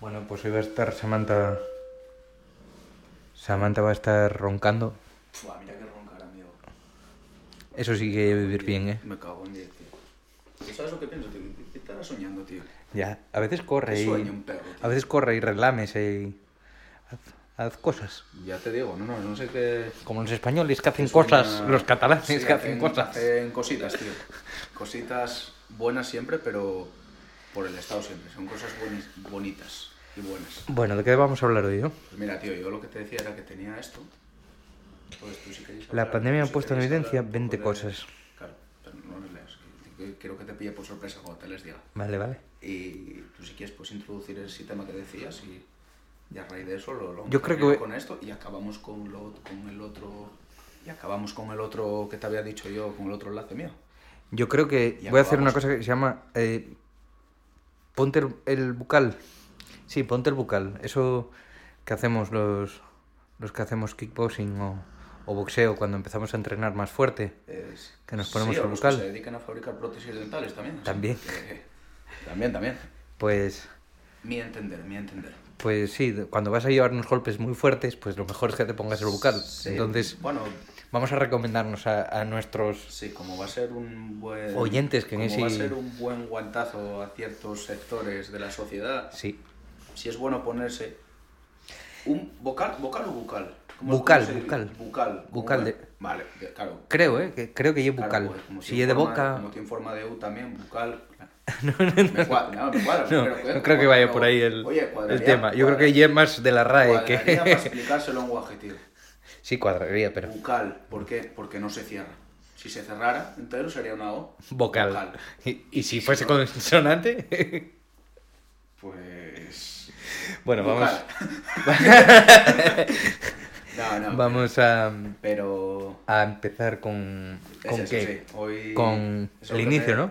Bueno, pues hoy va a estar Samantha. Samantha va a estar roncando. Mira que roncar, amigo. Eso sí que vivir bien, ¿eh? Me cago en 10, tío. ¿Tú sabes lo que pienso, tío? ¿Qué estarás soñando, tío? Ya, a veces corre ¿Qué y. sueña un perro, tío? A veces corre y relámese y. Haz, haz cosas. Ya te digo, no, no, no sé qué... Como los españoles que hacen sueña- cosas, los catalanes Sí, que hacen cosas. Hacen cositas, tío. Cositas buenas siempre, pero por el Estado siempre. Son cosas buenis- bonitas y buenas. Bueno, ¿de qué vamos a hablar hoy, no? Pues mira, tío, yo lo que te decía era que tenía esto. Pues tú si queréis La hablar- pandemia ha puesto en evidencia hablar un 20 poco de- cosas. Claro, pero no les leas. que- que Quiero que te pille por sorpresa cuando te les diga. Vale, vale. Y tú si quieres pues introducir ese tema que decías y, y a raíz de eso lo, lo Yo creo que con esto y acabamos con, lo, con el otro y acabamos con el otro que te había dicho yo, con el otro enlace mío. Yo creo que Y voy a hacer una acabamos. cosa que se llama. eh, ponte el, el bucal. Sí, ponte el bucal. Eso que hacemos los, los que hacemos kickboxing o, o boxeo cuando empezamos a entrenar más fuerte. Es- Que nos ponemos sí, o el los bucal. que se dedican a fabricar prótesis dentales también. También. que- también, también. Pues, Mi entender, mi entender. pues sí, cuando vas a llevar unos golpes muy fuertes, pues lo mejor es que te pongas el bucal. Sí, Entonces, Bueno, vamos a recomendarnos a, a nuestros. sí, como va a ser un buen... Oyentes que en como va a ese- ser un buen guantazo a ciertos sectores de la sociedad, Sí, si es bueno ponerse un vocal, vocal o bucal. ¿Cómo- Bucal, de- Vale, claro. creo, ¿eh? Que, creo que Claro, bucal. pues, si es de boca. Como tiene forma de U también, bucal. No, no, no. Me cuadra, no, me cuadra, No, pero, no eh, creo que vaya por ahí el, Oye, el tema. Yo creo que ya más de la RAE para que... explicárselo a un guaje, tío. Sí, cuadraría, pero... Bucal, ¿por qué? Porque no se cierra. Si se cerrara entero sería una O. Vocal. Y, y si fuese consonante... Pues. bueno, vamos, Bucal. no, no. vamos a, Pero. a empezar con... es ¿Con eso, qué? sí. Hoy- Con es el inicio, me- ¿no?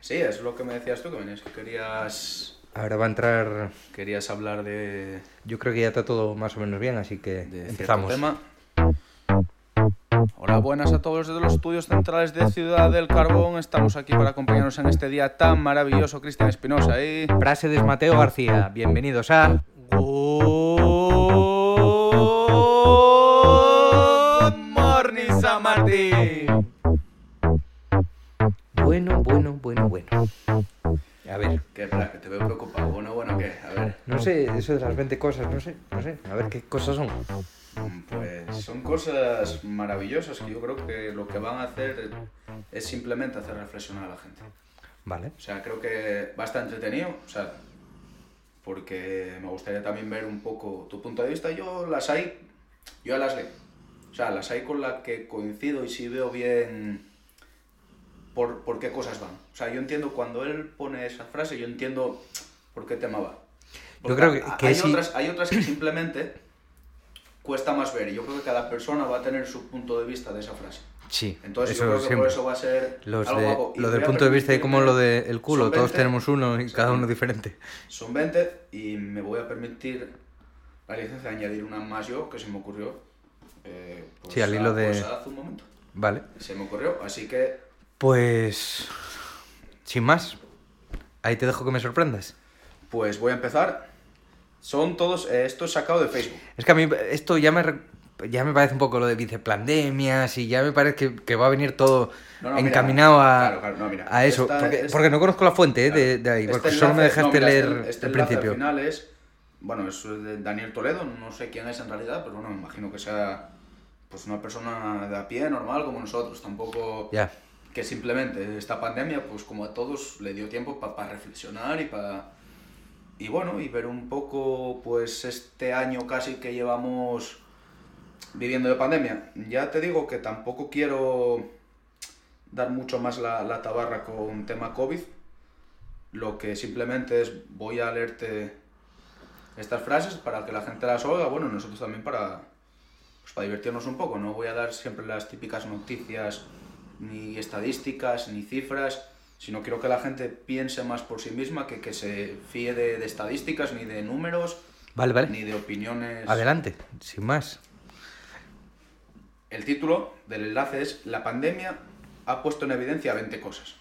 Sí, es lo que me decías tú, que venías, que querías. Ahora va a entrar... Querías hablar de. Yo creo que ya está todo más o menos bien, así que de empezamos. tema. Hola, buenas a todos desde los estudios centrales de Ciudad del Carbón. Estamos aquí para acompañarnos en este día tan maravilloso, Cristian Espinosa. Y... Frase de Mateo García. Bienvenidos a... Good morning, San Martín. Bueno, bueno, bueno, bueno. A ver, ¿Qué, que te veo preocupado. Bueno, bueno, ¿qué? A ver. no sé, eso de las 20 cosas, no sé, no sé. A ver qué cosas son. Pues son cosas maravillosas que yo creo que lo que van a hacer es simplemente hacer reflexionar a la gente. Vale. O sea, creo que va a estar entretenido, o sea, porque me gustaría también ver un poco tu punto de vista. Yo las hay, yo las leo. O sea, las hay con las que coincido y sí veo bien por, por qué cosas van. O sea, yo entiendo cuando él pone esa frase, yo entiendo por qué tema va. Porque creo que- que hay, sí- otras, hay otras que simplemente cuesta más ver y yo creo que cada persona va a tener su punto de vista de esa frase. Sí, Entonces eso yo creo que por eso va a ser Los algo de- guapo. Lo del punto de vista y como lo del culo, son todos 20, tenemos uno y cada uno diferente. Son 20 y me voy a permitir la licencia de añadir una más yo que se me ocurrió. eh, pues, Sí, al hilo a- de- pues hace un momento. Vale. Se me ocurrió, así que Pues. Sin más. Ahí te dejo que me sorprendas. pues voy a empezar. Son todos, eh, esto es sacado de Facebook. Es que a mí esto ya me, ya me parece un poco lo de viceplandemias y ya me parece que, que va a venir todo No, no, mira, encaminado a, claro, claro, no, mira, a eso. esta- porque, esta- porque no conozco la fuente eh, de, de ahí, Este porque solo me dejaste mira, leer este- este el principio. Al final es, bueno, es de Daniel Toledo, no sé quién es en realidad, pero bueno, me imagino que sea pues una persona de a pie, normal, como nosotros, tampoco Ya. Que simplemente esta pandemia, pues como a todos, le dio tiempo para reflexionar y para... Y bueno, y ver un poco, pues este año casi que llevamos viviendo de pandemia. Ya te digo que tampoco quiero dar mucho más la, tabarra con tema COVID. Lo que simplemente es, voy a leerte estas frases para que la gente las oiga, bueno, nosotros también para, pues para divertirnos un poco. No voy a dar siempre las típicas noticias, ni estadísticas, ni cifras, sino quiero que la gente piense más por sí misma, que, que se fíe de, de estadísticas, ni de números, Vale, vale. ni de opiniones. Adelante, sin más. El título del enlace es La pandemia ha puesto en evidencia 20 cosas.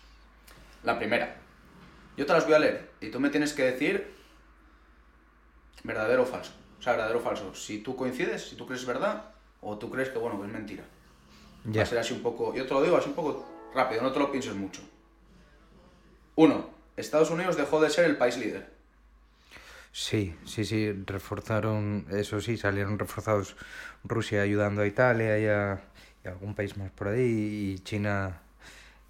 La primera. Yo te las voy a leer y tú me tienes que decir verdadero o falso. O sea, verdadero o falso. Si tú coincides, si tú crees verdad, o tú crees que, bueno, que es mentira. Va a ser así un poco, yo te lo digo así un poco rápido, no te lo pienses mucho. Uno, Estados Unidos dejó de ser el país líder. Sí, sí, sí, reforzaron, eso sí, salieron reforzados Rusia ayudando a Italia y a, y a algún país más por ahí y China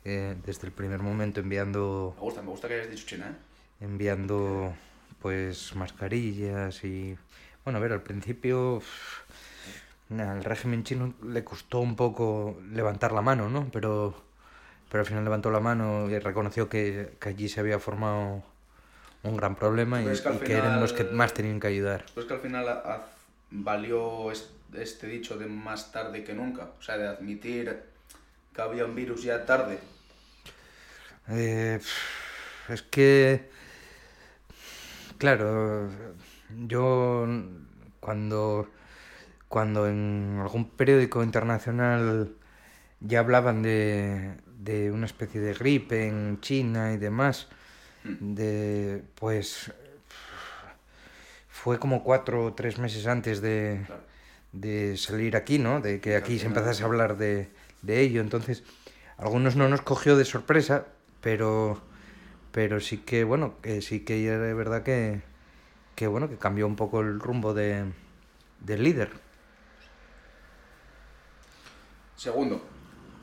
eh, desde el primer momento enviando Me gusta, me gusta que hayas dicho China, ¿eh? enviando pues mascarillas y bueno a ver al principio al régimen chino le costó un poco levantar la mano no pero pero al final levantó la mano y reconoció que, que allí se había formado un gran problema y, ¿Crees que eran los que más tenían que ayudar ¿Pues que al final valió es- este dicho de más tarde que nunca? O sea, de admitir que había un virus ya tarde. Eh, es que, claro, yo cuando, cuando en algún periódico internacional ya hablaban de, de una especie de gripe en China y demás, de, pues fue como cuatro o tres meses antes de, Claro. de salir aquí, ¿no? De que aquí se empezase a hablar de, de ello. Entonces, algunos no nos cogió de sorpresa, pero, pero sí que, bueno, que sí que de verdad que, que, bueno, que cambió un poco el rumbo de, del líder. Segundo,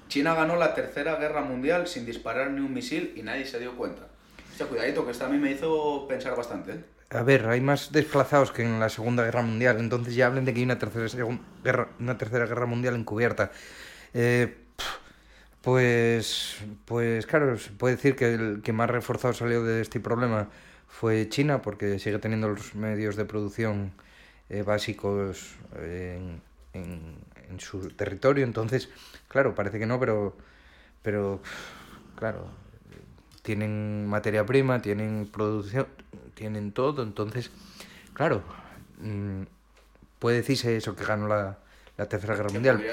China ganó la tercera guerra mundial sin disparar ni un misil y nadie se dio cuenta. Hostia, cuidadito, que esto a mí me hizo pensar bastante, ¿eh? A ver, hay más desplazados que en la Segunda Guerra Mundial, entonces ya hablen de que hay una tercera, guerra, una tercera guerra mundial encubierta. Eh, pues, pues claro, se puede decir que el que más reforzado salió de este problema fue China, porque sigue teniendo los medios de producción eh, básicos en, en- en su territorio, entonces, claro, parece que no, pero, pero claro, tienen materia prima, tienen producción, tienen todo, entonces, claro, mm, puede decirse eso que ganó la, la Tercera Guerra Mundial.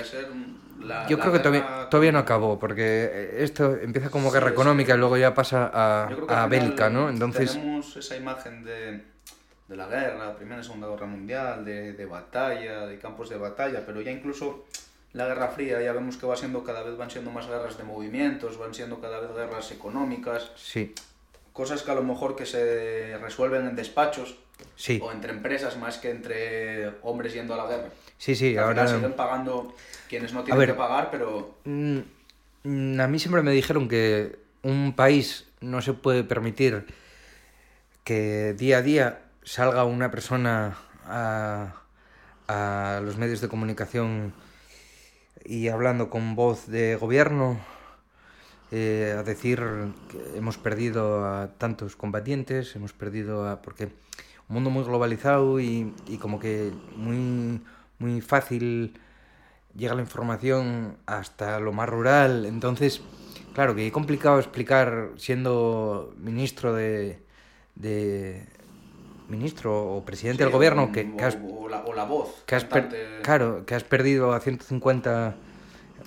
la- Yo la creo que todavía, todavía no acabó, porque esto empieza como Sí, guerra económica y luego ya pasa a, a bélica, ¿no? Entonces, Tenemos esa imagen de, de la guerra, Primera y Segunda Guerra Mundial, de, de batalla, de campos de batalla, pero ya incluso la Guerra Fría ya vemos que va siendo cada vez van siendo más guerras de movimientos, van siendo cada vez guerras económicas, sí, cosas que a lo mejor que se resuelven en despachos sí, o entre empresas más que entre hombres yendo a la guerra. sí, sí, Al ahora... siguen pagando quienes no tienen ver. que pagar, pero Mm, mm, A mí siempre me dijeron que un país no se puede permitir que día a día salga una persona a, los medios de comunicación y hablando con voz de gobierno eh, a decir que hemos perdido a tantos combatientes, hemos perdido a... porque un mundo muy globalizado y, como que muy, muy fácil llega la información hasta lo más rural, entonces, claro, que es complicado explicar siendo ministro de ministro o presidente sí, del gobierno o- que, que has o, la, o la voz. que has per- claro, que has perdido a 150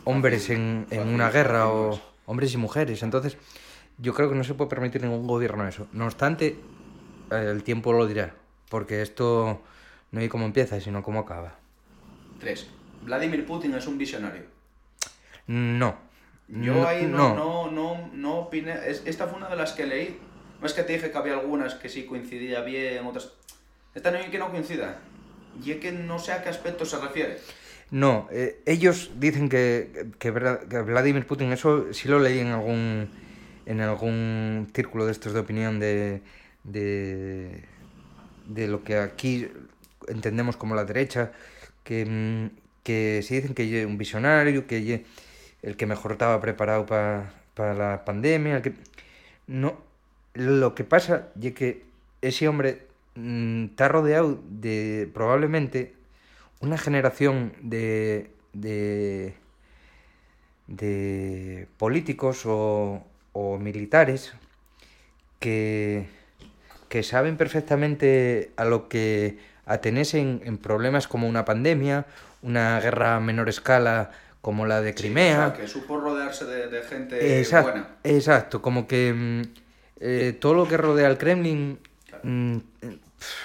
hombres en, en una guerra o hombres y mujeres. Entonces, yo creo que no se puede permitir ningún gobierno eso. No obstante, eh, el tiempo lo dirá, porque esto no hay cómo empieza, sino cómo acaba. Tres. Vladimir Putin es un visionario. No. Yo ahí no, no, no, no opiné. Es- esta fue una de las que leí. No es que te dije que había algunas que sí coincidía bien, otras. Esta no es que no coincida. Y es que no sé a qué aspecto se refiere. No, eh, ellos dicen que, que, que Vladimir Putin, eso sí lo leí en algún, en algún círculo de estos de opinión de, de, de lo que aquí entendemos como la derecha, que, mm, que sí dicen que es un visionario, que el que mejor estaba preparado para la pandemia, el que... No, lo que pasa es que ese hombre mm, está rodeado de probablemente una generación de, de, de políticos o, o militares que, que saben perfectamente a lo que atenerse en, en problemas como una pandemia, una guerra a menor escala como la de Crimea. O sea, que supo rodearse de, de gente Exacto, buena. exacto, como que mm, eh, todo lo que rodea al Kremlin mm,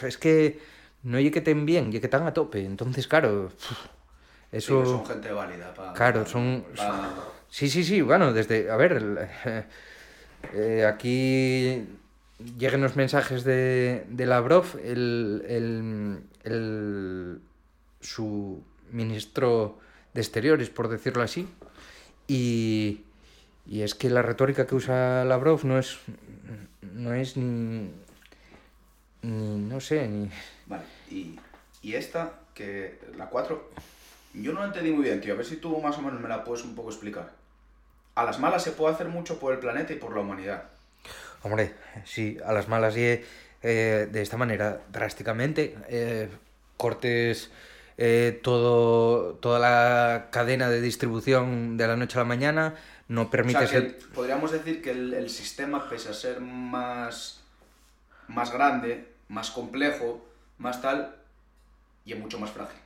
es que no estén bien, están a tope. Entonces, claro, eso... Sí, son gente válida. Pa, Claro, son- pa- Sí, sí, sí, bueno, desde... A ver, el- eh, aquí lleguen los mensajes de, de Lavrov, el, el, el- su ministro de Exteriores, por decirlo así, y, y es que la retórica que usa Lavrov no es, no es ni, ni no sé, ni... Vale, y, y esta, que la 4, yo no la entendí muy bien, tío. A ver si tú más o menos me la puedes un poco explicar. A las malas se puede hacer mucho por el planeta y por la humanidad. Hombre, sí, a las malas y eh, de esta manera, drásticamente, eh, cortes eh, todo, toda la cadena de distribución de la noche a la mañana, no O sea, permites que el... podríamos decir que el, el sistema, pese a ser más, más grande, más complejo, más tal, y es mucho más frágil.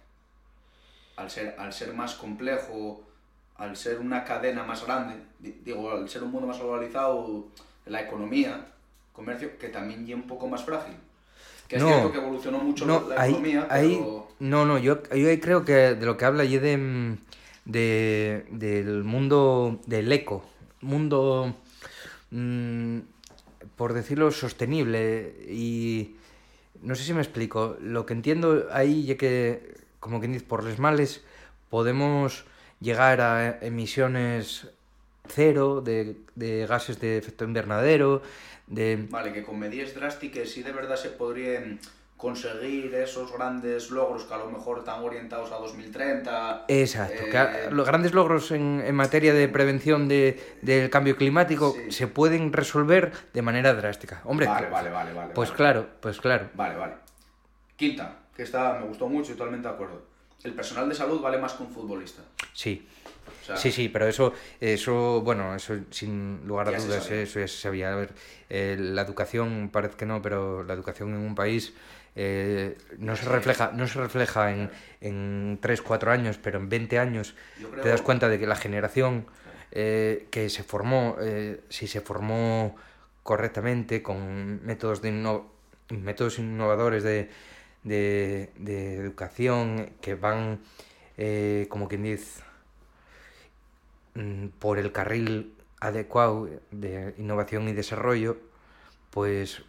Al ser, al ser más complejo, al ser una cadena más grande, di- digo, al ser un mundo más globalizado, la economía, comercio, que también ya un poco más frágil. Que es cierto que evolucionó mucho No, la ahí, economía, ahí- pero... no, no, yo, yo creo que de lo que habla y de, mm, de del mundo del eco, mundo, mm, por decirlo, sostenible y no sé si me explico. Lo que entiendo ahí ya que, como quien dice, por les males podemos llegar a emisiones cero de, de gases de efecto invernadero, de Vale, que con medidas drásticas sí de verdad se podrían conseguir esos grandes logros que a lo mejor están orientados a 2030. Exacto, eh, que a- los grandes logros en, en materia de prevención de, del cambio climático Sí. se pueden resolver de manera drástica. Hombre, Vale, vale, vale, vale. pues vale. claro, pues claro. Vale, vale. Quinta, que esta me gustó mucho y totalmente de acuerdo. El personal de salud vale más que un futbolista. Sí, O sea, sí, sí, pero eso, eso, bueno, eso sin lugar a dudas, eso ya se sabía. A ver, eh, la educación parece que no, pero la educación en un país eh, no se refleja, no se refleja en, en 3, 4 años, pero en 20 años creo- te das cuenta de que la generación eh, que se formó, eh, si se formó correctamente con métodos de inno- métodos innovadores de, de, de educación que van, eh, como quien dice, mm, por el carril adecuado de innovación y desarrollo, pues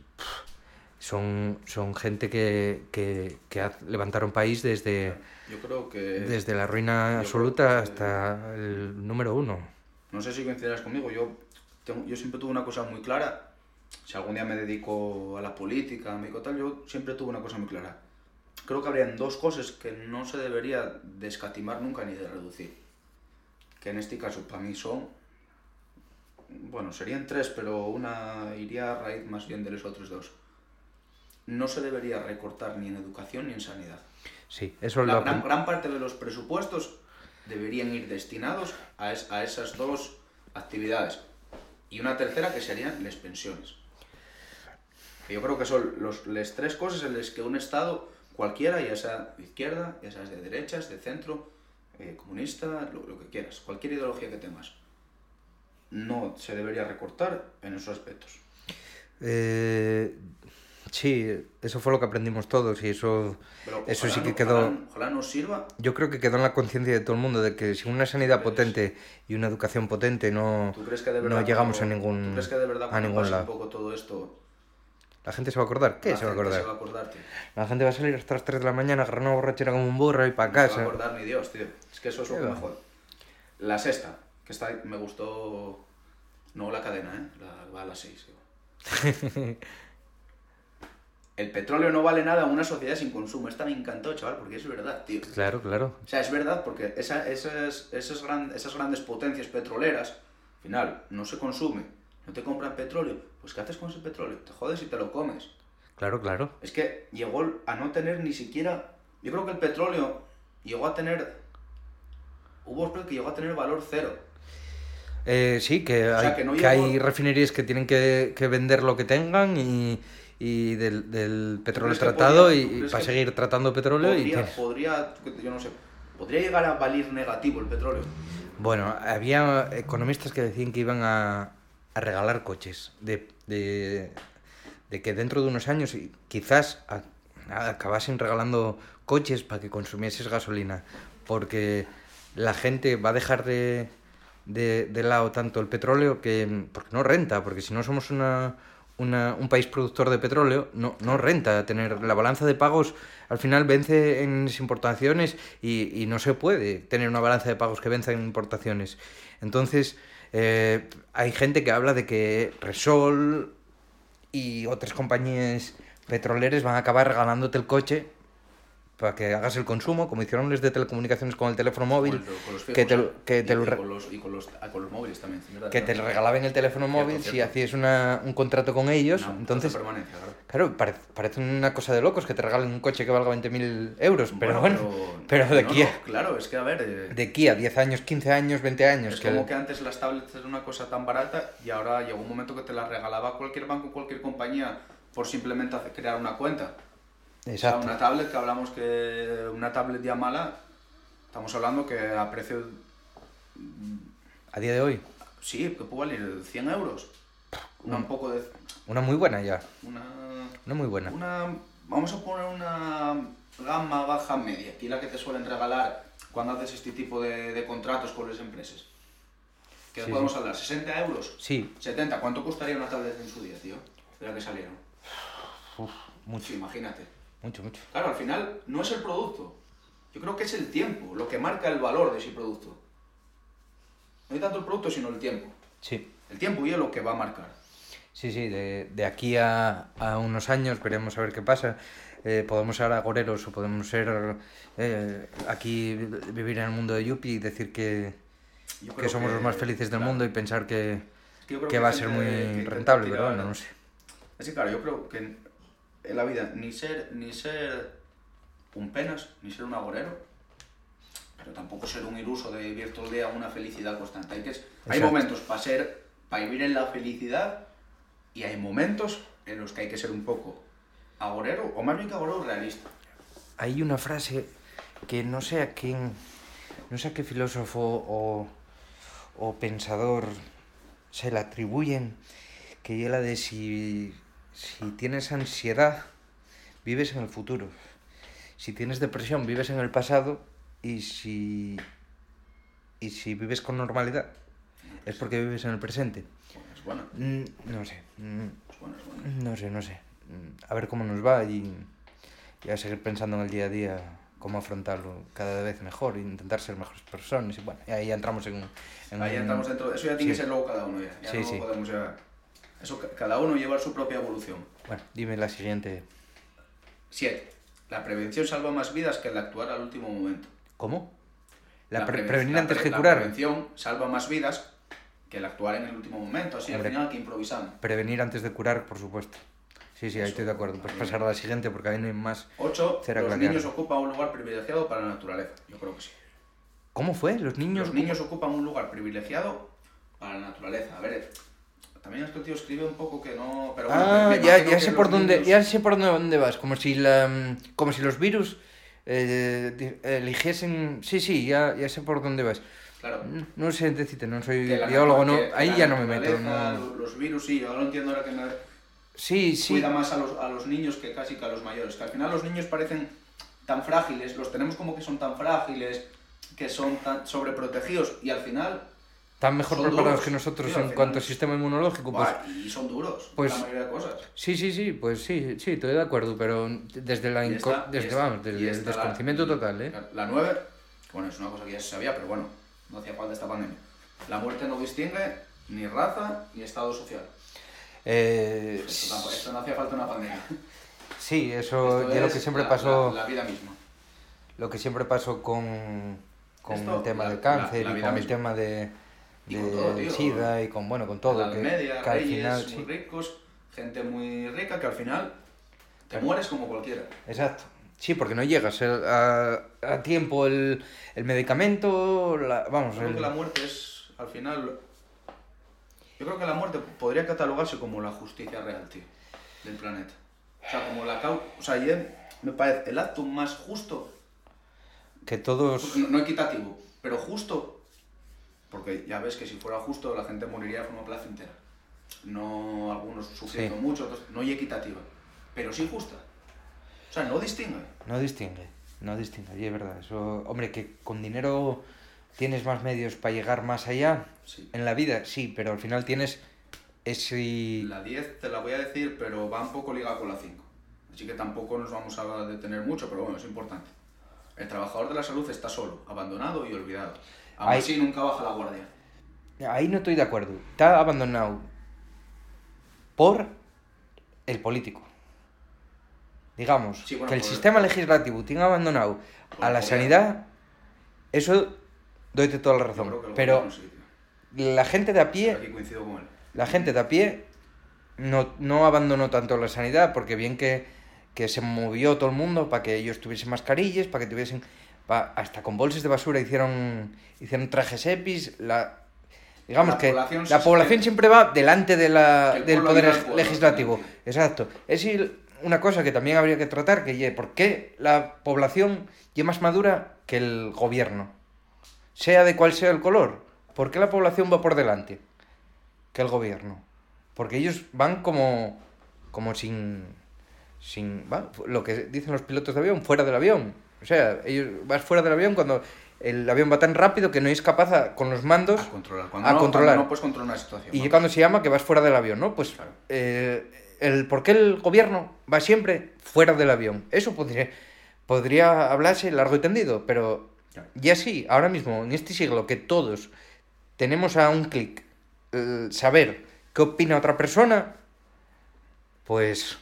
son, son gente que, que, que levantaron país desde, Yo creo que... desde la ruina absoluta hasta el número uno. No sé si coincidirás conmigo, yo, tengo- yo siempre tuve una cosa muy clara. Si algún día me dedico a la política, a mi tal, yo siempre tuve una cosa muy clara. Creo que habrían dos cosas que no se debería de escatimar nunca ni de reducir. Que en este caso para mí son... Bueno, serían tres, pero una iría a raíz más bien de los otros dos. No se debería recortar ni en educación ni en sanidad. Sí, eso La lo gran, gran parte de los presupuestos deberían ir destinados a, es- a esas dos actividades. Y una tercera que serían las pensiones. Yo creo que son los, las tres cosas en las que un Estado, cualquiera, ya sea de izquierda, ya sea de derechas, de centro, eh, comunista, lo, lo que quieras, cualquier ideología que tengas, no se debería recortar en esos aspectos. Eh, Sí, eso fue lo que aprendimos todos y eso, eso sí que quedó... Ojalá, ojalá nos sirva. Yo creo que quedó en la conciencia de todo el mundo de que sin una sanidad potente y una educación potente no, no llegamos a ningún, ¿tú crees que de verdad a ningún lado. un poco todo esto... La gente se va a acordar. ¿Qué se va a acordar? La gente va a salir hasta las 3 de la mañana, agarrar una borrachera como un burro y para no casa. No se va a acordar ni Dios, tío. Es que eso es lo que mejor. La sexta, que está, me gustó... No la cadena, ¿eh? La, va a las 6. El petróleo no vale nada en una sociedad sin consumo. Esta me encantó, chaval, porque es verdad, tío. Claro, claro. O sea, es verdad porque esa- esas, esas, gran- esas grandes potencias petroleras, al final, no se consume, no te compran petróleo. Pues ¿qué haces con ese petróleo? Te jodes y te lo comes. Claro, claro. Es que llegó a no tener ni siquiera. Yo creo que el petróleo llegó a tener. Hubo que llegó a tener valor cero. Eh, sí, que O hay, que no que llegó- hay refinerías que tienen que, que vender lo que tengan y, y del, del petróleo tratado podría- y, y para seguir tratando petróleo y Podría, tienes- podría, yo no sé, podría llegar a valer negativo el petróleo. Bueno, había economistas que decían que iban a, a regalar coches, de, de, de que dentro de unos años, y quizás a, acabasen regalando coches para que consumieses gasolina, porque la gente va a dejar de, de, de lado tanto el petróleo que porque no renta, porque si no somos una, una, un país productor de petróleo, no, no renta tener la balanza de pagos al final vence en importaciones y, y no se puede tener una balanza de pagos que venza en importaciones. Entonces, eh, hay gente que habla de que Resol y otras compañías petroleras van a acabar regalándote el coche para que hagas el consumo, como hicieron los de telecomunicaciones con el teléfono móvil, que te, lo- que ah, con los móviles también. sí, ¿verdad? que te regalaban el teléfono Cierto, móvil si cierto. hacías una, un contrato con ellos. Una- Entonces, permanencia, claro. claro, parece, parece una cosa de locos que te regalen un coche que valga 20.000 euros, pero bueno, pero, pero- de no, aquí, no, a, claro, es que a ver. eh, de aquí a 10 años, 15 años, 20 años. es que como el- que antes las tablets eran una cosa tan barata y ahora llegó un momento que te las regalaba cualquier banco, cualquier compañía, por simplemente crear una cuenta. O sea, Exacto. una tablet que hablamos que una tablet ya mala, estamos hablando que a precio, A día de hoy, sí, que puede valer 100 euros. Una un poco de... una muy buena ya. Una, Una muy buena. una, vamos a poner una gama baja media, aquí la que te suelen regalar cuando haces este tipo de, de contratos con las empresas. ¿Qué Sí, podemos hablar? ¿60 euros? Sí, 70, ¿cuánto costaría una tablet en su día, tío? De la que salieron. uf, mucho, Sí, imagínate. Mucho, mucho. Claro, al final no es el producto. Yo creo que es el tiempo lo que marca el valor de ese producto. No hay tanto el producto, sino el tiempo. Sí. El tiempo y es lo que va a marcar. Sí, sí, de, de aquí a, a unos años veremos a ver qué pasa. Eh, podemos ser agoreros o podemos ser eh, aquí vivir en el mundo de Yuppie y decir que, que somos los más felices del claro, mundo y pensar que, es que que va a ser muy rentable, pero bueno, no sé. Es que claro, yo creo que en, la vida ni ser, ni ser un penas, ni ser un agorero, pero tampoco ser un iluso de vivir todo el día una felicidad constante. Hay, que, hay momentos para ser, para vivir en la felicidad y hay momentos en los que hay que ser un poco agorero, o más bien que agorero realista. Hay una frase que no sé a quién, no sé a qué filósofo o, o pensador se la atribuyen, que es la de si, si tienes ansiedad, vives en el futuro. Si tienes depresión, vives en el pasado. Y si, y si vives con normalidad, es porque vives en el presente. Es bueno, Mm, No sé. mm, es bueno, es bueno. no sé, no sé. Mm, A ver cómo nos va y, y a seguir pensando en el día a día cómo afrontarlo cada vez mejor intentar ser mejores personas. Y bueno, ahí entramos en, en Ahí entramos dentro, eso ya tiene sí. que ser luego cada uno ya. ya Sí, no sí. podemos ya... Eso, ca- cada uno llevar su propia evolución. Bueno, dime la siguiente. 7. La prevención salva más vidas que el actuar al último momento. ¿Cómo? La pre- preven- prevenir la antes pre- que la curar. prevención salva más vidas que el actuar en el último momento. Así Hombre. al final que improvisando. Prevenir antes de curar, por supuesto. Sí, sí, ahí Eso, estoy de acuerdo. Pues pasar a la siguiente porque ahí no hay más. 8. Cera Los niños ocupan un lugar privilegiado para la naturaleza. Yo creo que sí. ¿Cómo fue? Los niños. Los niños ocupan un lugar privilegiado para la naturaleza. A ver, también este tío escribe un poco que no... Pero bueno, Ah, ya, ya sé por dónde, ya sé por dónde vas. Como si la, mm, como si los virus eh, eligiesen. Sí, sí, ya, ya sé por dónde vas. Claro. No sé decirte, no soy biólogo, no. Ahí ya no me meto. No. Los virus, sí, yo lo entiendo ahora que me... Sí, sí. cuida más a los, a los niños que casi que a los mayores. Que al final los niños parecen tan frágiles, los tenemos como que son tan frágiles, que son tan sobreprotegidos y al final, Están mejor son preparados duros, que nosotros al en cuanto a sistema inmunológico. Pues, y son duros, pues- la mayoría de cosas. sí, sí, sí, pues sí, sí, estoy de acuerdo, pero desde la esta- desde, esta- vamos, desde el la- desconocimiento total, ¿eh? La 9, bueno, es una cosa que ya se sabía, pero bueno, no hacía falta esta pandemia. La muerte no distingue ni raza ni estado social. Eh, Esto, tampoco- esto no hacía falta una pandemia. sí, eso ya lo es que siempre la- pasó, La, la vida misma. lo que siempre pasó con, con Esto, el tema la- del cáncer la- la y con el tema de, Y de con todo, tío. SIDA y con bueno con todo la que, media, que al reyes final muy sí, ricos, gente muy rica que al final te mueres como cualquiera. exacto sí porque no llegas a, a tiempo el, el medicamento la- vamos Yo creo el- que la muerte es, al final, yo creo que la muerte podría catalogarse como la justicia real, tío, del planeta. O sea, como la cau- o sea, y me parece el acto más justo, que todos no, no equitativo, pero justo, porque ya ves que si fuera justo la gente moriría de forma placentera. No algunos sufriendo Sí. mucho, otros, no y equitativa, pero sí justa. O sea, no distingue. No distingue, no distingue, y es verdad. Eso, hombre, que con dinero tienes más medios para llegar más allá Sí. en la vida, sí, pero al final tienes ese... La 10 te la voy a decir, pero va un poco ligada con la 5. Así que tampoco nos vamos a detener mucho, pero bueno, es importante. El trabajador de la salud está solo, abandonado y olvidado. Aún Ahí- así nunca baja la guardia. Ahí no estoy de acuerdo. Está abandonado por el político. Digamos, Sí, bueno, que el por- sistema legislativo tiene abandonado Por a la sanidad, eso doyte toda la razón. Pero la gente de a pie Aquí coincido con él. la gente de a pie no, no abandonó tanto la sanidad, porque bien que, que se movió todo el mundo para que ellos tuviesen mascarillas, para que tuviesen... pa- hasta con bolsas de basura hicieron, hicieron trajes EPIs. La, digamos La que población la población siempre va delante de la, del poder pueblo, legislativo. Exacto. Es una cosa que también habría que tratar, que ye, ¿por qué la población es más madura que el gobierno? Sea de cual sea el color. ¿Por qué la población va por delante que el gobierno? Porque ellos van como, como sin, sin, va, lo que dicen los pilotos de avión, fuera del avión. O sea, ellos vas fuera del avión cuando el avión va tan rápido que no es capaz a- con los mandos A controlar. Cuando a no, controlar. Cuando no puedes controlar una situación. y cuando se llama que vas fuera del avión, ¿no? Pues Claro. eh, el por qué el gobierno va siempre fuera del avión. Eso podría, podría hablarse largo y tendido, pero Claro. ya sí, ahora mismo, en este siglo, que todos tenemos a un clic eh, saber qué opina otra persona, pues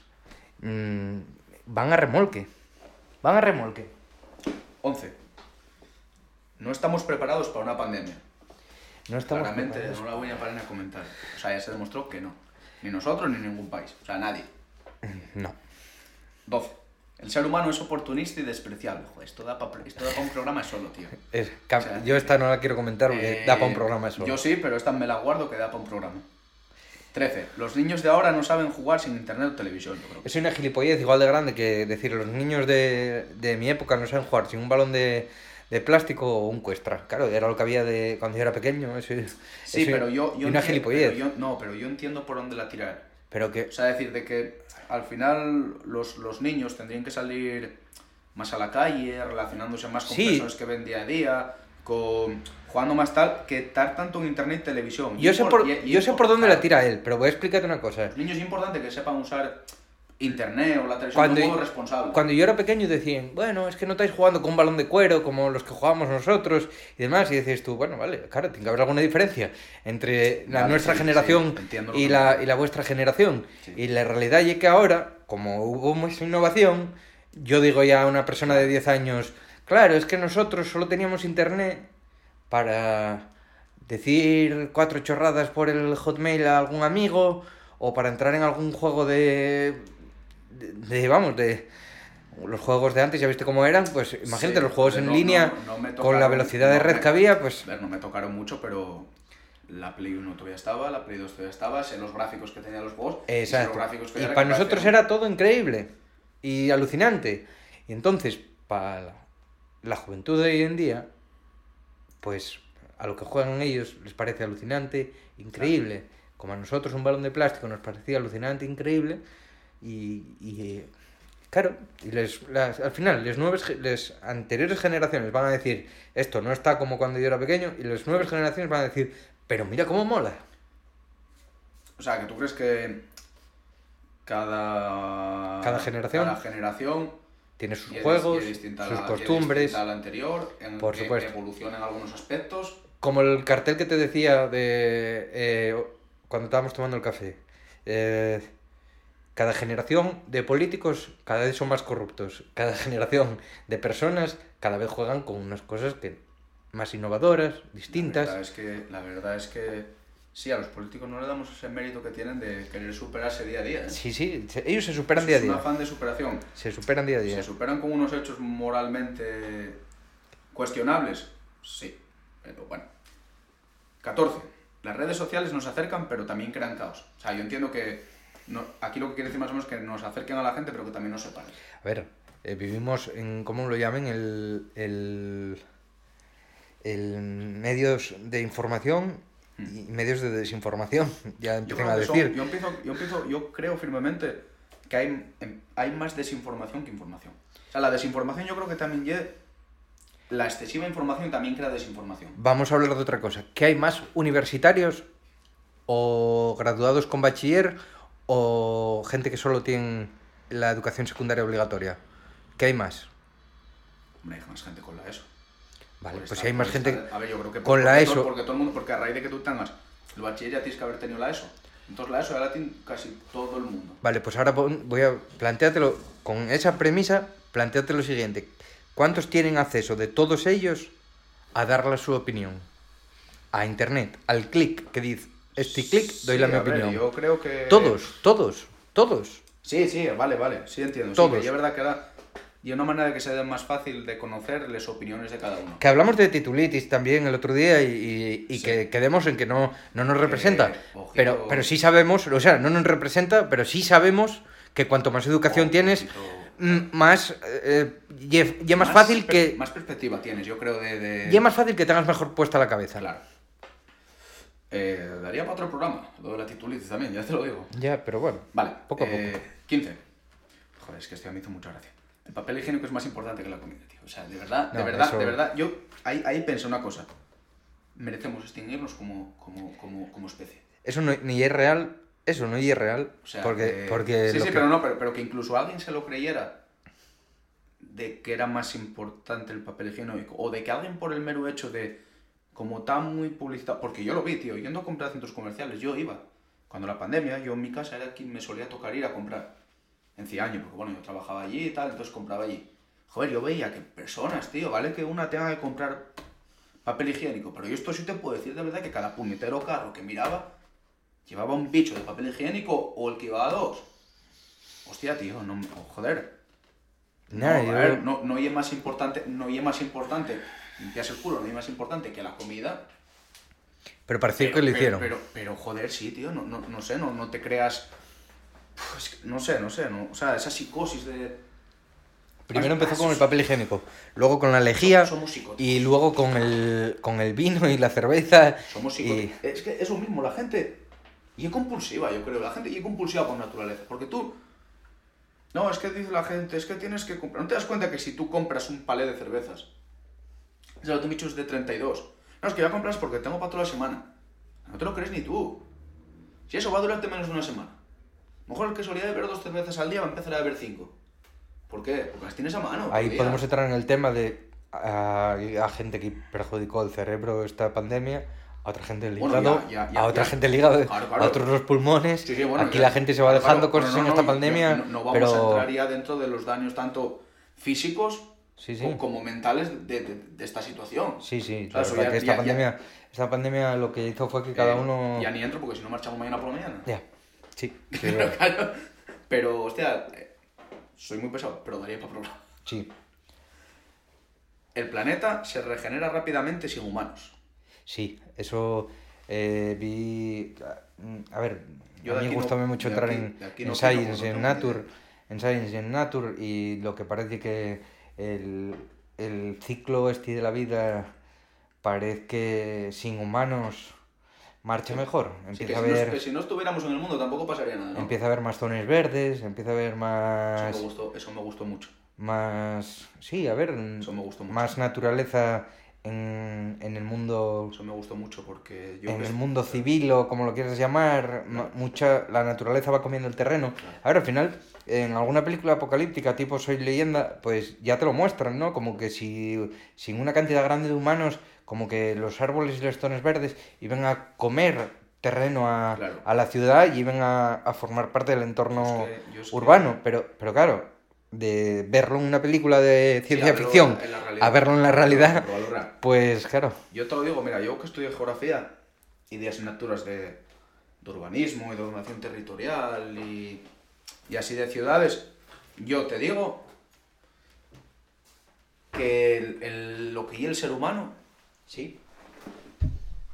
mm, van a remolque. Van a remolque. 11. No estamos preparados para una pandemia. No estamos Claramente, preparados. no la voy a parar ni a comentar. O sea, ya se demostró que no. Ni nosotros ni ningún país. O sea, nadie. No. 12. El ser humano es oportunista y despreciable. Joder, esto da para un programa solo, tío. Es- ca- O sea, yo esta no la quiero comentar porque Eh, da para un programa eso. Yo sí, pero esta me la guardo que da para un programa. 13. Los niños de ahora no saben jugar sin internet o televisión, yo creo. Es una gilipollez igual de grande que decir los niños de, de mi época no saben jugar sin un balón de, de plástico o un cuestra. Claro, era lo que había de cuando yo era pequeño. Eso, Sí, eso- pero yo, yo y una enti- gilipollez. pero yo- no, pero yo entiendo por dónde la tirar. Pero que... O sea, decir, de que al final los, los niños tendrían que salir más a la calle, relacionándose más con Sí. personas que ven día a día, con jugando más tal, que estar tanto en internet y televisión. Yo Y sé por- y- y yo sé por dónde la tira él, pero voy a explicarte una cosa. Los niños es importante que sepan usar internet o la televisión Cuando- de modo responsable. Cuando yo era pequeño decían, bueno, es que no estáis jugando con un balón de cuero como los que jugábamos nosotros y demás. Y decías tú, bueno, vale, claro, tiene que haber alguna diferencia entre la Vale, nuestra sí, generación sí, y, la, y la vuestra generación. Sí. Y la realidad es que ahora, como hubo mucha innovación, yo digo ya a una persona de 10 años, claro, es que nosotros solo teníamos internet para decir cuatro chorradas por el hotmail a algún amigo o para entrar en algún juego de, de, de, vamos, de los juegos de antes, ya viste cómo eran, pues imagínate Sí, los juegos en no- línea no- no me con la velocidad de red me- que había, pues A ver, no me tocaron mucho, pero la Play 1 todavía estaba, la Play 2 todavía estaba, sé los gráficos que tenían los juegos, exacto. los gráficos que Y para nosotros era todo increíble y alucinante. Y entonces, para la, la juventud de hoy en día, pues a lo que juegan ellos les parece alucinante, increíble. Como a nosotros un balón de plástico nos parecía alucinante, increíble. Y, y, claro, y les, las- al final, las nuevas, anteriores generaciones van a decir, esto no está como cuando yo era pequeño, y las nuevas generaciones van a decir, pero mira cómo mola. O sea, que tú crees que cada... Cada generación. Cada generación Tiene sus y juegos, es sus la- costumbres. distinta a la anterior, en Por que supuesto. evoluciona en algunos aspectos. Como el cartel que te decía de eh, cuando estábamos tomando el café. Eh, cada generación de políticos cada vez son más corruptos. Cada generación de personas cada vez juegan con unas cosas que más innovadoras, La distintas. verdad es que, la verdad es que sí, a los políticos no le damos ese mérito que tienen de querer superarse día a día. ¿eh? Sí, sí, ellos se superan Eso día a es un día. afán de superación. Se superan día a día. ¿Se superan con unos hechos moralmente cuestionables? Sí, pero bueno. 14. Las redes sociales nos acercan, pero también crean caos. O sea, yo entiendo que no- aquí lo que quiere decir más o menos es que nos acerquen a la gente, pero que también nos separen. A ver, eh, vivimos en, ¿cómo lo llamen? El, el, el medios de información y medios de desinformación, ya empiezan a son- decir. yo, empiezo, yo, empiezo, yo creo firmemente que hay, em, hay más desinformación que información. O sea, la desinformación yo creo que también lle- la excesiva información también crea desinformación. Vamos a hablar de otra cosa. ¿Qué hay más universitarios o graduados con bachiller o gente que solo tiene la educación secundaria obligatoria? ¿Qué hay más? Hombre, hay más gente con la ESO. Vale, Por pues estar- si hay más por gente estar- a ver, yo creo que con porque la todo- ESO. Porque todo el mundo, porque a raíz de que tú tengas el bachiller ya tienes que haber tenido la ESO. Entonces la ESO ya la tiene casi todo el mundo. Vale, pues ahora voy a planteártelo con esa premisa, planteate lo siguiente. ¿Cuántos tienen acceso de todos ellos a darle su opinión? A internet, al clic que dice, este clic, doy Sí, la mi ver, opinión. yo creo que... Todos, todos, todos. Sí, sí, vale, vale, sí entiendo. Sí, Todos. que es verdad que era... Y una manera de que sea más fácil de conocer las opiniones de cada uno. Que hablamos de titulitis también el otro día y, y- y Sí. que quedemos en que no, no nos representa. ojito. Pero, pero sí sabemos, o sea, no nos representa, pero sí sabemos que cuanto más educación Oh, tienes, ojito. mm, más, eh, y, y es más, Más fácil que... Más perspectiva tienes, yo creo, de... de... Y es más fácil que tengas mejor puesta la cabeza. Claro. Eh, daría para otro programa, lo de la titulitis también, ya te lo digo. Ya, pero bueno. Vale, Poco a eh, 15. Joder, es que esto ya me hizo mucha gracia. El papel higiénico es más importante que la comida, tío. O sea, de verdad, de No, verdad, eso- de verdad. Yo ahí, ahí pensé una cosa. Merecemos extinguirnos como, como, como, como especie. Eso no, ni es real, eso no es real, O sea, porque, que- porque sí, sí, que- pero no, pero, pero que incluso alguien se lo creyera de que era más importante el papel higiénico o de que alguien por el mero hecho de como tan muy publicitado, porque yo lo vi, tío, yendo a comprar a centros comerciales, yo iba. Cuando la pandemia, yo en mi casa era quien me solía tocar ir a comprar. En Ciaño, porque bueno, yo trabajaba allí y tal, entonces compraba allí. Joder, yo veía que personas, tío, vale que una tenga que comprar papel higiénico, pero yo esto sí te puedo decir de verdad que cada puñetero carro que miraba llevaba un bicho de papel higiénico o el que iba a dos. Hostia, tío, no, me- oh, joder. No, yo- a ver, no, no y es más importante, no y es más importante limpiarse el culo, no y es más importante que la comida. pero parecía Pero, que lo pero- hicieron. Pero, pero, joder, sí, tío, no, no, no sé, no, no te creas. Uf, es que no sé, no sé, no, o sea, esa psicosis de. Primero empezó con el papel higiénico, luego con la lejía Somos y luego con el, con el vino y la cerveza. Somos y-. Es que es lo mismo, la gente. Y es compulsiva, yo creo. La gente y es compulsiva por naturaleza. Porque tú. No, es que dice la gente, es que tienes que comprar. ¿No te das cuenta que si tú compras un palé de cervezas, ese lo dicho es de 32? No, es que ya compras porque tengo para toda la semana. No te lo crees ni tú. Si eso va a durarte menos de una semana. A lo mejor el que solía beber dos cervezas al día va a empezar a beber cinco. ¿Por qué? Porque las tienes a mano. Ahí todavía. podemos entrar en el tema de a, a gente que perjudicó el cerebro esta pandemia, a otra gente el Bueno, hígado, ya- ya- ya- a otra gente el hígado, Claro, claro. a otros los pulmones. Sí, sí, bueno, Aquí la gente se va dejando claro, cosas no, en no, esta no, pandemia, No, vamos pero a entrar ya dentro de los daños tanto físicos Sí, sí. co- como mentales de, de- de esta situación. Sí, sí, Claro, esta pandemia, esta pandemia lo que hizo fue que cada Eh, uno Ya ni entro porque si no marchamos mañana por la mañana. Ya, sí, sí, Pero, claro, pero, hostia, soy muy pesado, pero daría para programa. sí. El planeta se regenera rápidamente sin humanos. Sí, eso eh, vi. A ver, Yo a mí no- gustame mucho entrar aquí- en, en no Science, no en Nature, idea. en Science en Nature, y lo que parece que el, el ciclo este de la vida parece que sin humanos marcha mejor. Que Empieza a si, no, si no estuviéramos en el mundo tampoco pasaría nada, ¿no? empieza a haber más zonas verdes, empieza a haber Eso más, me gustó, eso me gustó mucho. más, sí, a ver, Eso me gustó mucho. más naturaleza en, en el mundo Eso me gustó mucho porque yo... en el mundo civil o como lo quieras llamar, ma- mucha la naturaleza va comiendo el terreno. Claro. Ahora, al final, en alguna película apocalíptica tipo Soy leyenda, pues ya te lo muestran, ¿no? Como que si sin una cantidad grande de humanos, como que los árboles y las zonas verdes iban a comer terreno a, Claro. a la ciudad y iban a, a formar parte del entorno Yo es que- yo es que- urbano. Pero, pero claro, de verlo en una película de ciencia ficción realidad. a verlo en la realidad, pues claro. Yo te lo digo, mira, yo que estudio geografía y de asignaturas de, de urbanismo y de ordenación territorial y, y así de ciudades, yo te digo que el- el- lo que y el ser humano Sí.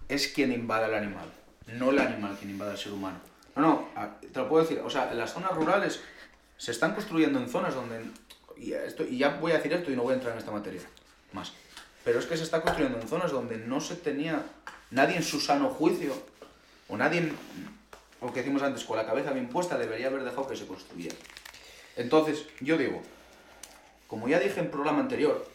es quien invade al animal, no el animal quien invade al ser humano. No, no, te lo puedo decir, o sea, las zonas rurales se están construyendo en zonas donde, y, esto, y ya voy a decir esto y no voy a entrar en esta materia más, pero es que se está construyendo en zonas donde no se tenía nadie en su sano juicio, o nadie, lo que decimos antes, con la cabeza bien puesta, debería haber dejado que se construyera. Entonces, yo digo, como ya dije en programa anterior,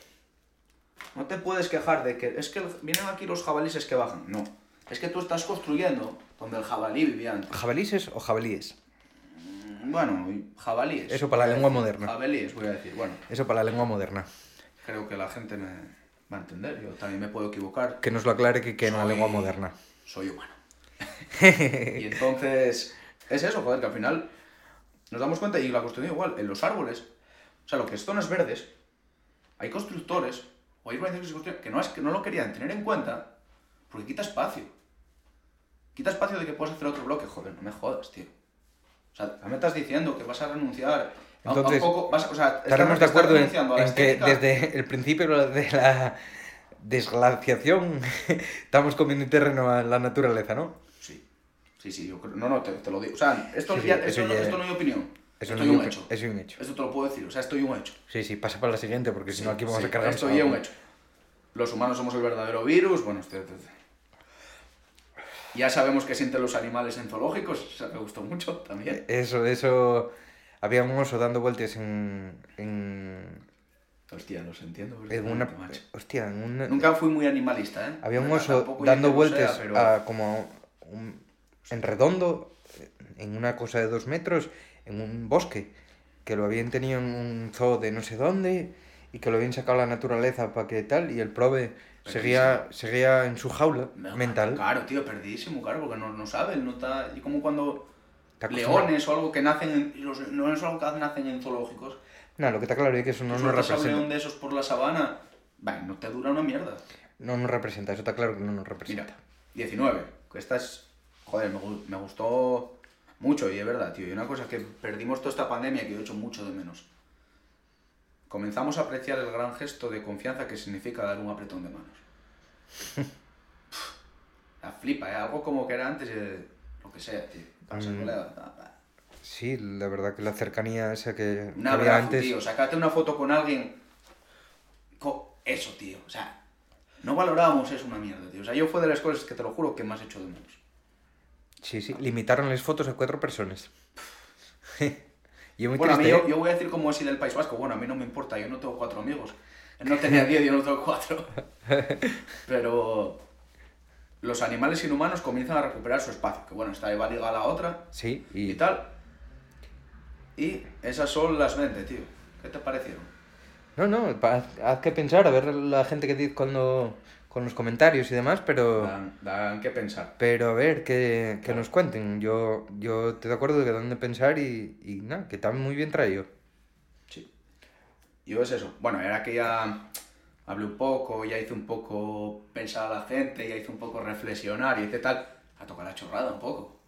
no te puedes quejar de que es que vienen aquí los jabalíes que bajan. No, es que tú estás construyendo donde el jabalí vivía antes. ¿Jabalíes o jabalíes? Mm, Bueno, jabalíes. Eso para la lengua moderna. Jabalíes, voy a decir. Bueno, Eso para la lengua moderna. creo que la gente me va a entender. Yo también me puedo equivocar. Que nos lo aclare que, que en la Soy- lengua moderna. Soy humano. y entonces, es eso, joder, que al final nos damos cuenta, y la construcción igual, en los árboles, o sea, lo que es zonas verdes, hay constructores, o hay organizaciones que se construyen, que no, es, que no lo querían tener en cuenta, porque quita espacio. Quita espacio de que puedas hacer otro bloque, joder, no me jodas, tío. O sea, me estás diciendo que vas a renunciar. a- a un Entonces, poco, vas o sea, Estaremos de acuerdo en, en que desde el principio de la desglaciación estamos comiendo terreno a la naturaleza, ¿no? Sí, sí, sí, yo creo. No, no, te, te lo digo. O sea, esto, Sí, sí, ya- eso esto, no, ya- esto no es mi opinión. Eso esto no un hecho. eso es un hecho. Esto te lo puedo decir, o sea, esto es un hecho. Sí, sí, pasa para la siguiente porque si no aquí vamos Sí, a cargar. Esto ya es un hecho. Los humanos somos el verdadero virus. Bueno, este, este- este. Ya sabemos que sienten los animales en zoológicos. O sea, me gustó mucho también. Eso, eso. Había un oso dando vueltas en. en, Hostia, los entiendo. en una. macho. Hostia, en una. Nunca fui muy animalista, ¿eh? Había un oso dando vueltas sea, pero- a como un- en redondo, en una cosa de dos metros, en un bosque, que lo habían tenido en un zoo de no sé dónde y que lo habían sacado a la naturaleza para que tal, y el prove seguía, seguía en su jaula Me- mental. Claro, tío, perdidísimo, claro, porque no, no sabe, no está... Y como cuando leones o algo que nacen en... Los, no es algo que nacen en zoológicos. No, lo que está claro es que eso no No nos sueltas a un representa. león de esos por la sabana, va, no te dura una mierda. No nos representa, eso está claro que no nos Mira, representa. 19, que esta es... Joder, me, me gustó mucho y es verdad, tío. Y una cosa que perdimos toda esta pandemia que yo he hecho mucho de menos. Comenzamos a apreciar el gran gesto de confianza que significa dar un apretón de manos. La flipa, ¿eh? Algo como que era antes de lo que sea, tío. Sí, la verdad que la cercanía esa que, Un que había abrazo, antes. tío. Sacate una foto con alguien. Eso, tío. O sea, no valorábamos eso una mierda, tío. O sea, yo fue de las cosas que te lo juro que más he hecho de menos. Sí, sí, limitaron las fotos a cuatro personas. y es muy bueno, a mí yo, yo voy a decir como así del País Vasco. Bueno, a mí no me importa, yo no tengo cuatro amigos. Él no tenía diez, yo no tengo cuatro. Pero los animales inhumanos comienzan a recuperar su espacio. Que bueno, esta va ligada a la otra Sí, y, y tal. Y esas son las 20, tío. ¿Qué te parecieron? No, no, haz que pensar, a ver la gente que dice cuando con los comentarios y demás, pero Dan, dan que pensar. pero a ver que, que nos cuenten. Yo yo estoy de acuerdo de que dan de pensar y, y nada, que está muy bien traído. Sí. Yo es eso. Bueno, era que ya hablé un poco, ya hice un poco pensar a la gente, ya hice un poco reflexionar y hice tal. A tocar la chorrada un poco.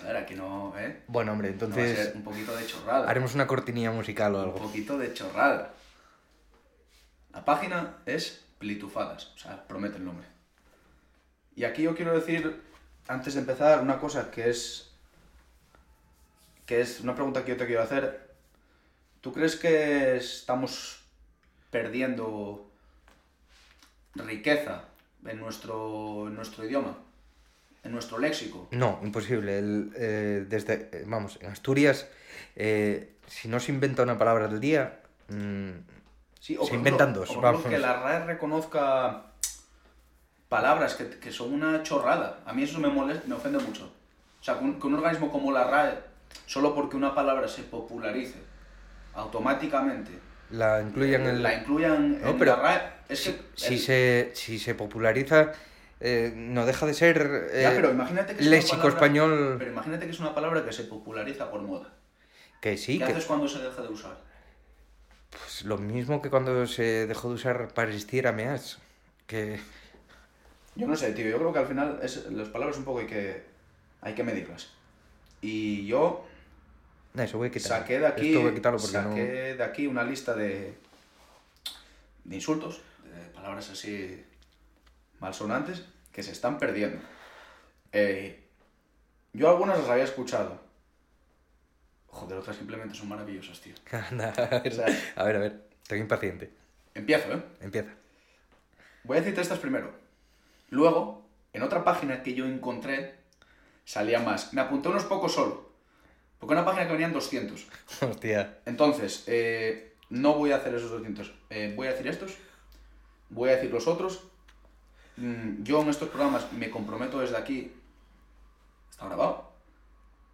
Joder, aquí no, ¿eh? Bueno, hombre, No va a entonces ser un poquito de chorrada. haremos una cortinilla musical o Un algo. poquito de chorrada. La página es Plitufadas, o sea, promete el nombre. Y aquí yo quiero decir, antes de empezar, una cosa que es. que es una pregunta que yo te quiero hacer. ¿Tú crees que estamos perdiendo riqueza en nuestro, en nuestro idioma? En nuestro léxico. No, imposible. Eh, desde, eh, vamos, en Asturias, eh, si no se inventa una palabra del día, mm, Sí, Se por inventan dos, o por que la RAE reconozca palabras que, que son una chorrada. A mí eso me molesta, me ofende mucho. O sea, que un, que un organismo como la RAE, solo porque una palabra se popularice automáticamente, la incluyan en la incluyan No, en pero la RAE, es si, que... si el- se, si se populariza, eh, no deja de ser eh, Ya, pero imagínate que es una léxico palabra- español Pero imagínate que es una palabra que se populariza por moda. que sí, ¿Qué que haces cuando se deja de usar? Pues, lo mismo que cuando se dejó de usar para existir ameas, que Yo no sé, tío. Yo creo que al final es, las palabras un poco hay que, hay que medirlas. Y yo no, eso voy a quitarlo. saqué de aquí, Esto voy a quitarlo porque saqué de aquí una lista de, de insultos, de palabras así malsonantes, que se están perdiendo. Eh, yo algunas las había escuchado. Joder, otras simplemente son maravillosas, tío. no. Anda, a ver, O sea- a ver, a ver, estoy impaciente. Empiezo, ¿eh? Empieza. Voy a decirte estas primero. Luego, en otra página que yo encontré, salía más. Me apunté unos pocos solo. Porque una página que venían 200. Hostia. Entonces, eh, no voy a hacer esos 200. Eh, voy a decir estos. Voy a decir los otros. Mm, Yo en estos programas me comprometo desde aquí. Está grabado.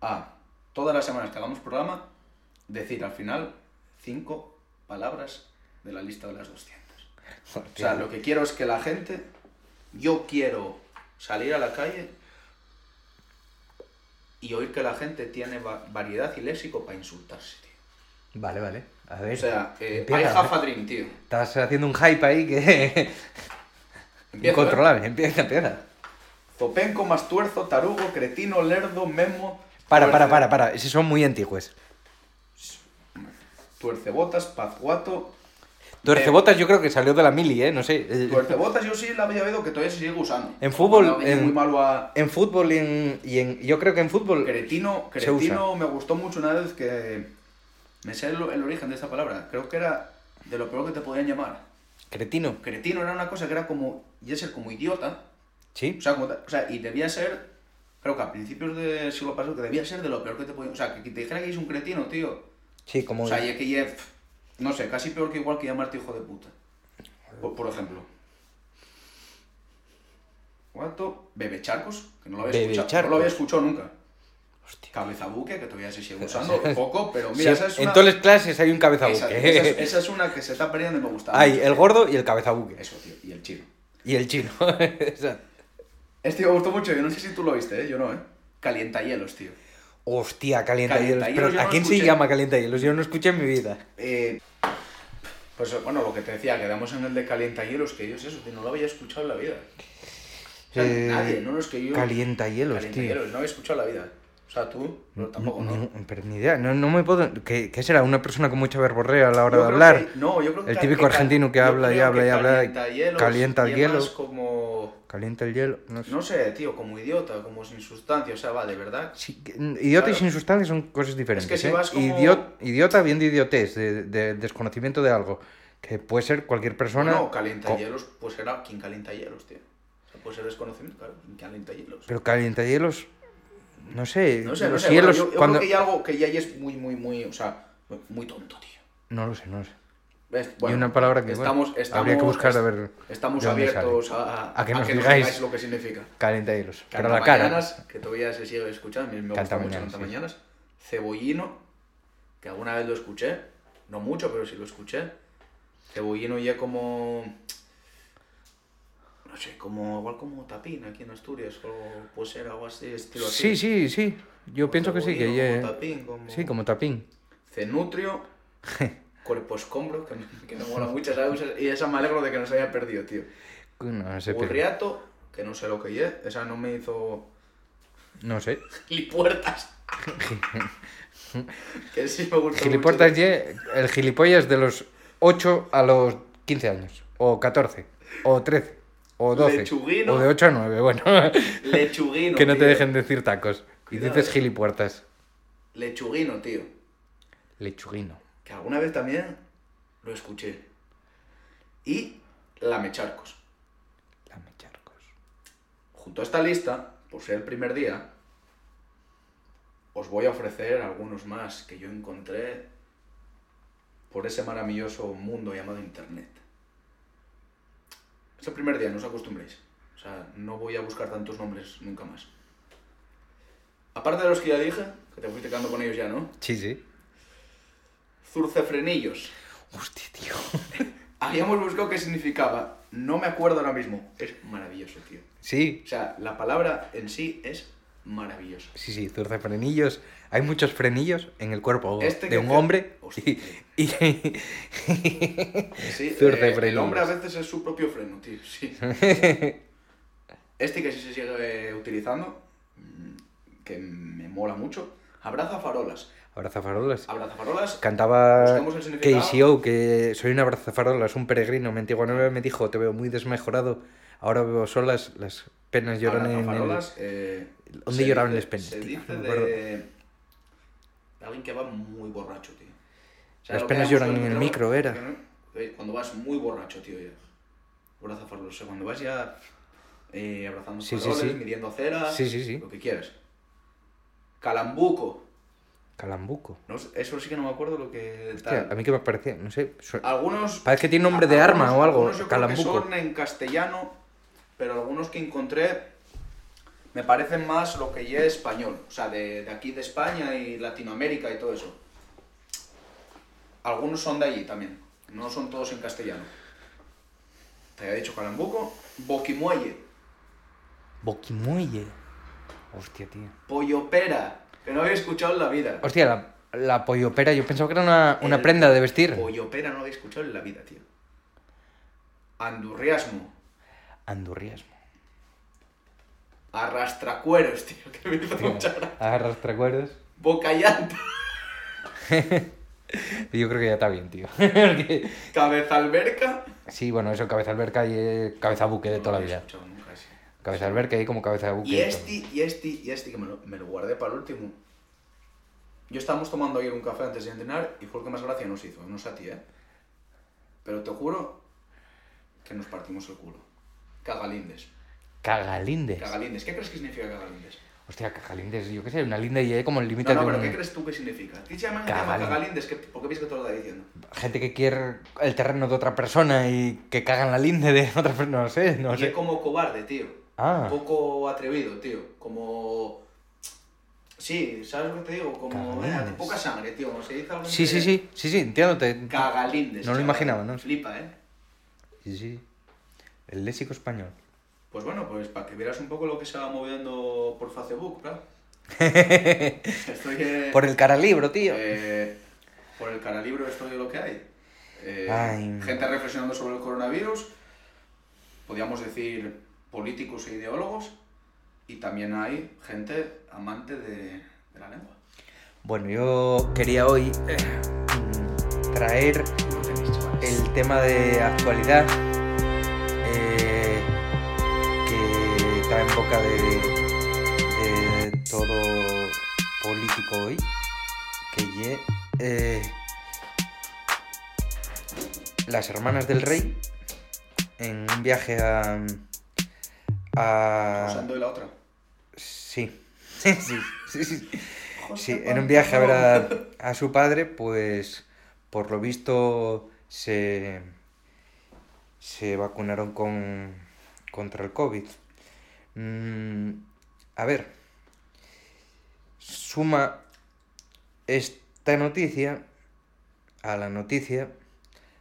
A todas las semanas que hagamos programa, decir al final cinco palabras de la lista de las 200. O sea, lo que quiero es que la gente. Yo quiero salir a la calle y oír que la gente tiene va- variedad y léxico para insultarse, tío. Vale, vale. A ver. O sea, eh, hay ¿eh? dream, tío. Estás haciendo un hype ahí que. Empieza, Incontrolable. Empieza, empieza. ¿eh? Zopenco, Mastuerzo, Tarugo, Cretino, Lerdo, Memo. Para, para, para, para. Esos son muy antiguos. Tuercebotas, Pazguato. Tuercebotas yo creo que salió de la mili, ¿eh? No sé. Eh, Tuercebotas yo sí la había oído que todavía se sigue usando. En fútbol, en- muy malo a... En fútbol y en, y en- Yo creo que en fútbol... Cretino, Cretino me gustó mucho una vez que... Me sé el, el origen de esta palabra. Creo que era de lo peor que te podían llamar. Cretino. Cretino era una cosa que era como... Y ser como idiota. Sí. O sea, como o sea, y debía ser... Creo que a principios del siglo pasado que debía ser de lo peor que te podían... O sea, que te dijera que es un cretino, tío. Sí, como... O sea, y que ya, no sé, casi peor que igual que llamarte hijo de puta. Por, por ejemplo. ¿Cuánto? Bebe charcos, que no lo había escuchado. No lo había escuchado nunca. Hostia. Cabeza buque, que todavía se sigue usando poco, pero mira, Sí, esa es en una. todas las clases hay un cabeza buque. esa es, esa es una que se está perdiendo y me gusta. Hay el gordo y el cabeza buque. Eso, tío, y el chino. Y el chino. Esa. Este me gustó mucho, yo no sé si tú lo viste, ¿eh? Yo no, ¿eh? Calientahielos, tío. Hostia, calienta hielos. Calientahielos Pero ¿a quién se llama calienta hielos? Yo no escuché en mi vida. Eh, pues bueno, lo que te decía, quedamos en el de calientahielos, que yo es eso, tío, no lo había escuchado en la vida. O sea, Eh, nadie, no, es que yo... Calienta hielos, tío. Calientahielos, no había escuchado en la vida. O sea, tú, pero tampoco, ¿no? Pero ni idea. No, no me puedo... ¿Qué, qué será? ¿Una persona con mucha verborrea a la hora Yo de hablar? que- no, yo creo que El típico que argentino que habla y habla que y habla y calientahielos calienta el hielo. como... Calienta el hielo. No sé. No sé, tío, como idiota, como sin sustancia, o sea, va, de verdad. Sí, que- idiota y sin sustancia son cosas diferentes. si ¿eh? vas como- Idiot- idiota bien de idiotez, de, de desconocimiento de algo. Que puede ser cualquier persona. No, co- calientahielos, pues era quien calientahielos, tío. O sea, puede ser desconocimiento, claro, quien calientahielos. Pero calienta hielos. No sé. No sé, no los sé, bueno, hielos. yo, yo cuando... creo que hay algo que ya es muy, muy, muy, o sea, muy tonto, tío. No lo sé, no lo sé. ¿Ves? y una palabra que bueno, estamos, estamos, habría que buscar a est- ver. Estamos abiertos sale. a, A que nos digáis. lo que significa. Calienta hielos. Pero a la cara. Que todavía se sigue escuchando, a me gusta mucho Cantamañanas, sí. Cantamañanas. Cebollino, que alguna vez lo escuché, no mucho, pero sí lo escuché. Cebollino ya como... No sé, como igual como tapín aquí en Asturias, o puede ser algo así, estilo así. Sí, sí, sí. Yo pienso que sí, que como tapín, como... Sí, como tapín. Cenutrio, cuerpo escombro, que, que me mola mucho, ¿sabes? Y esa me alegro de que no se haya perdido, tío. No, sé, Burriato, que no sé lo que es, esa no me hizo No sé. Gilipuertas. que sí me gustó Gilipuertas mucho. ye el gilipollas de los 8 a los 15 años. O 14. O 13. O 12. Lechuguino. O de 8 a 9, bueno. Lechuguino, que no te dejen decir tacos. Y dices gilipuertas. Lechuguino, tío. Lechuguino. Que alguna vez también lo escuché. Y lamecharcos. Lame charcos. Junto a esta lista, por ser el primer día, os voy a ofrecer algunos más que yo encontré por ese maravilloso mundo llamado Internet. Es el primer día, no os acostumbréis. O sea, no voy a buscar tantos nombres nunca más. Aparte de los que ya dije, que te fuiste quedando con ellos ya, ¿no? Sí, sí. Zurcefrenillos. Hostia, tío. Habíamos buscado qué significaba. No me acuerdo ahora mismo. Es maravilloso, tío. Sí, O sea, la palabra en sí es maravillosa. sí, sí. Zurce frenillos. Hay muchos frenillos en el cuerpo Este de un hombre. Hostia, Y, y- Sí, eh, el hombre a veces es su propio freno, tío. Sí. Este que sí se sigue utilizando, mm, que me mola mucho, abrazafarolas. Abrazafarolas. Abrazafarolas, Cantaba. KCO que soy un abrazafarolas, un peregrino. Me antiguo me dijo, te veo muy desmejorado. Ahora veo solas las penas lloran en el... abrazafarolas, eh, ¿Dónde lloraban dice- las penas, Se tío? dice de... alguien que va muy borracho, tío. O Las lo que penas lloran en el micro, era. eh, Cuando vas muy borracho, tío, ya. Abrazafarolas. O sea, cuando vas ya eh, abrazando Sí, sí, faroles, sí. midiendo cera, Sí, sí, sí. lo que quieras. Calambuco. Calambuco. No eso sí que no me acuerdo lo que Hostia, a mí que me parecía, no sé. Algunos. Parece que tiene nombre de arma algunos- o algo, creo que Calambuco. son en castellano, pero algunos que encontré me parecen más lo que ya es español. O sea, de, de aquí de España y Latinoamérica y todo eso. Algunos son de allí también. No son todos en castellano. Te había dicho Calambuco. Boquimuelle. Boquimuelle. Hostia, tío. Pollopera. Que no había escuchado en la vida. Hostia, la, la pollopera, yo pensaba que era una, una prenda de vestir. Pollopera no había escuchado en la vida, tío. Andurriasmo. Andurriasmo. Arrastracueros, tío. Que me hizo mucha gracia. Agarras recuerdos. Bocallanta. Yo creo que ya está bien, tío. Porque- Cabeza alberca. sí, bueno, eso, cabeza alberca y eh, cabeza buque de No toda la vida. nunca. Cabeza alberca y como cabeza buque. Y este, y este, y este, que me lo, me lo guardé para el último. Yo estábamos tomando ayer un café antes de entrenar y fue el que más gracia nos hizo. No sé a ti, ¿eh? Pero te juro que nos partimos el culo. Cagalindes. Cagalindes. Cagalindes. ¿Qué crees que significa cagalindes? Hostia, cagalindes, yo qué sé, una linda y hay como el límite No, no, de pero un- ¿qué crees tú que significa? ¿Qué se tema Cagalín. cagalindes? ¿Qué- ¿Por qué piensas que te lo está diciendo? gente que quiere el terreno de otra persona y que cagan la linde de otra persona, no sé, no y sé. es como cobarde, tío. Ah. Un poco atrevido, tío. Como... Sí, ¿sabes lo que te digo? Como... eh, Cagalindes. poca sangre, tío. Como se dice algo Sí, sí, sí, sí, sí, entiendo. te- Cagalindes. No lo chaval. imaginaba, ¿no? Flipa, ¿eh? Sí, sí. El léxico español. Pues bueno, pues para que vieras un poco lo que se va moviendo por Facebook, claro. Estoy... eh, Por el caralibro, tío. eh, por el caralibro esto de lo que hay. Eh, gente reflexionando sobre el coronavirus. Podríamos decir políticos e ideólogos. Y también hay gente amante de, de la lengua. Bueno, yo quería hoy traer el tema de actualidad boca de, de todo político hoy, que ye, eh, las hermanas del rey en un viaje a... a Usando y la otra. sí, sí, sí, sí, sí. Sí, en un viaje a ver a, a su padre, pues por lo visto se, se vacunaron con, contra el COVID. Mm, a ver, suma esta noticia a la noticia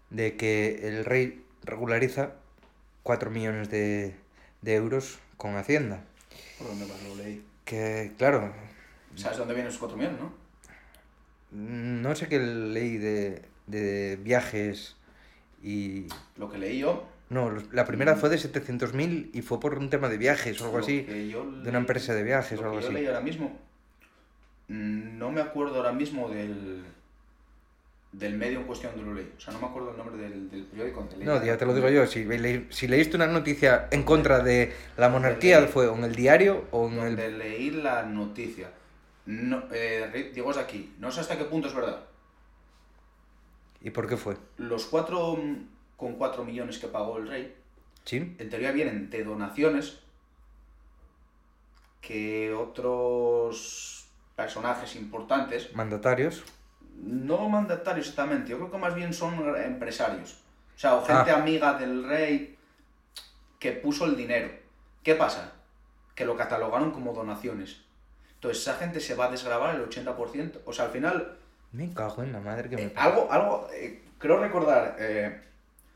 de que el rey regulariza 4 millones de, de euros con Hacienda. ¿Por dónde vas? Lo leí. Que, claro, ¿Sabes dónde vienen esos cuatro millones, no? No sé qué leí de, de viajes y... Lo que leí yo. No, la primera fue de 700.000 y fue por un tema de viajes o algo lo así. de una leí- empresa de viajes o algo yo así. leí ahora mismo. mm, No me acuerdo ahora mismo del. del medio en cuestión donde lo leí. O sea, no me acuerdo el nombre del, del periódico leí. No, ya te lo digo yo, si, le- si leíste una noticia en contra de la monarquía, leí- ¿fue en el diario o en Donde el... leí la noticia. No, eh, digo, es aquí. No sé hasta qué punto es verdad. ¿Y por qué fue? Los cuatro mm, con cuatro millones que pagó el rey, ¿Sí? en teoría vienen de donaciones que otros personajes importantes Mandatarios. No mandatarios exactamente, yo creo que más bien son empresarios. O sea, o gente Ah. amiga del rey que puso el dinero. ¿Qué pasa? Que lo catalogaron como donaciones. Entonces esa gente se va a desgravar el 80%. O sea, al final, Me cago en la madre que me... eh, algo, algo, eh, creo recordar, eh,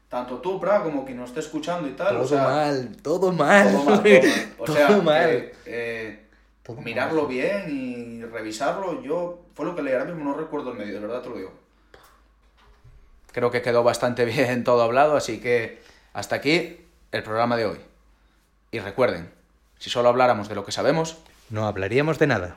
tanto tú, Pra, como quien nos esté escuchando y tal. Todo o sea, mal, todo mal. Todo mal, todo mal. O Todo sea, mal. que, eh, Todo mirarlo mal. bien y revisarlo. Yo, fue lo que leí ahora mismo, no recuerdo el medio, de verdad te lo digo. Creo que quedó bastante bien todo hablado, así que hasta aquí el programa de hoy. Y recuerden, si solo habláramos de lo que sabemos, No hablaríamos de nada.